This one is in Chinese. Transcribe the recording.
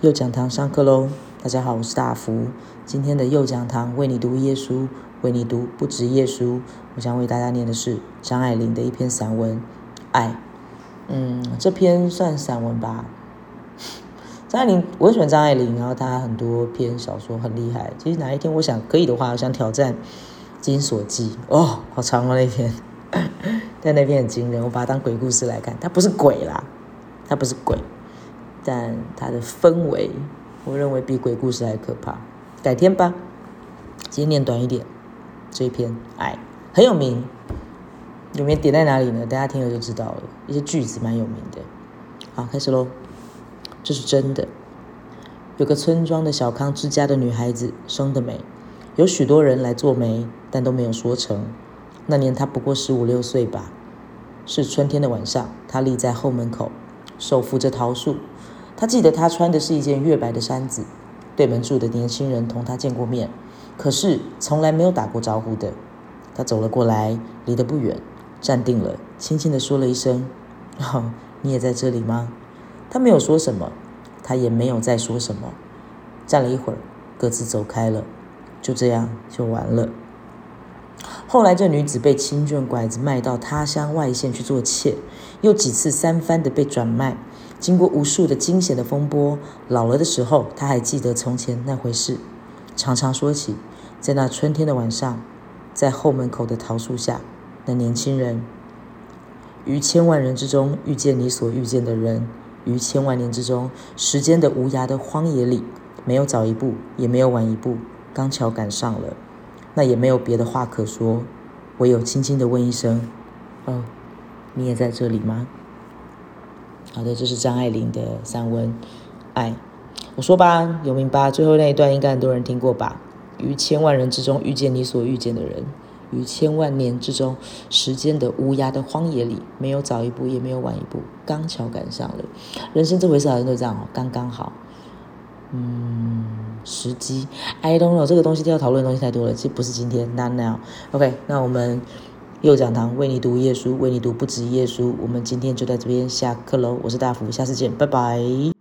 右讲堂上课喽！大家好，我是大福。今天的右讲堂为你读耶稣，为你读不止耶稣。我想为大家念的是张爱玲的一篇散文《爱》。嗯，这篇算散文吧。张爱玲，我喜欢张爱玲，然后她很多篇小说很厉害。其实哪一天我想可以的话，我想挑战《金锁记》哦，好长哦那篇，但那篇很惊人，我把它当鬼故事来看。它不是鬼啦，它不是鬼，但它的氛围，我认为比鬼故事还可怕。改天吧，今天念短一点。这一篇《爱》很有名，有名点在哪里呢？大家听了就知道了，一些句子蛮有名的。好，开始喽。这是真的。有个村庄的小康之家的女孩子生得美，有许多人来做媒，但都没有说成。那年她不过十五六岁吧。是春天的晚上，她立在后门口，手扶着桃树。他记得他穿的是一件月白的衫子。对门住的年轻人同他见过面，可是从来没有打过招呼的。他走了过来，离得不远，站定了，轻轻地说了一声：“哦，你也在这里吗？”他没有说什么，他也没有再说什么。站了一会儿，各自走开了。就这样就完了。后来这女子被清卷拐子卖到他乡外县去做妾，又几次三番的被转卖。经过无数的惊险的风波，老了的时候，他还记得从前那回事，常常说起，在那春天的晚上，在后门口的桃树下，那年轻人，于千万人之中遇见你所遇见的人。于千万年之中，时间的无涯的荒野里，没有早一步，也没有晚一步，刚巧赶上了。那也没有别的话可说，唯有轻轻的问一声：“哦，你也在这里吗？”好的，这是张爱玲的散文《爱》。我说吧，有名吧？最后那一段应该很多人听过吧？于千万人之中遇见你所遇见的人。于千万年之中，时间的无涯的荒野里，没有早一步，也没有晚一步，刚巧赶上了。人生这回事好像都这样哦，刚刚好。嗯，时机，I don't know，这个东西要讨论的东西太多了，这不是今天，not now。OK，那我们右讲堂为你读耶稣，为你读不止耶稣。我们今天就在这边下课喽，我是大福，下次见，拜拜。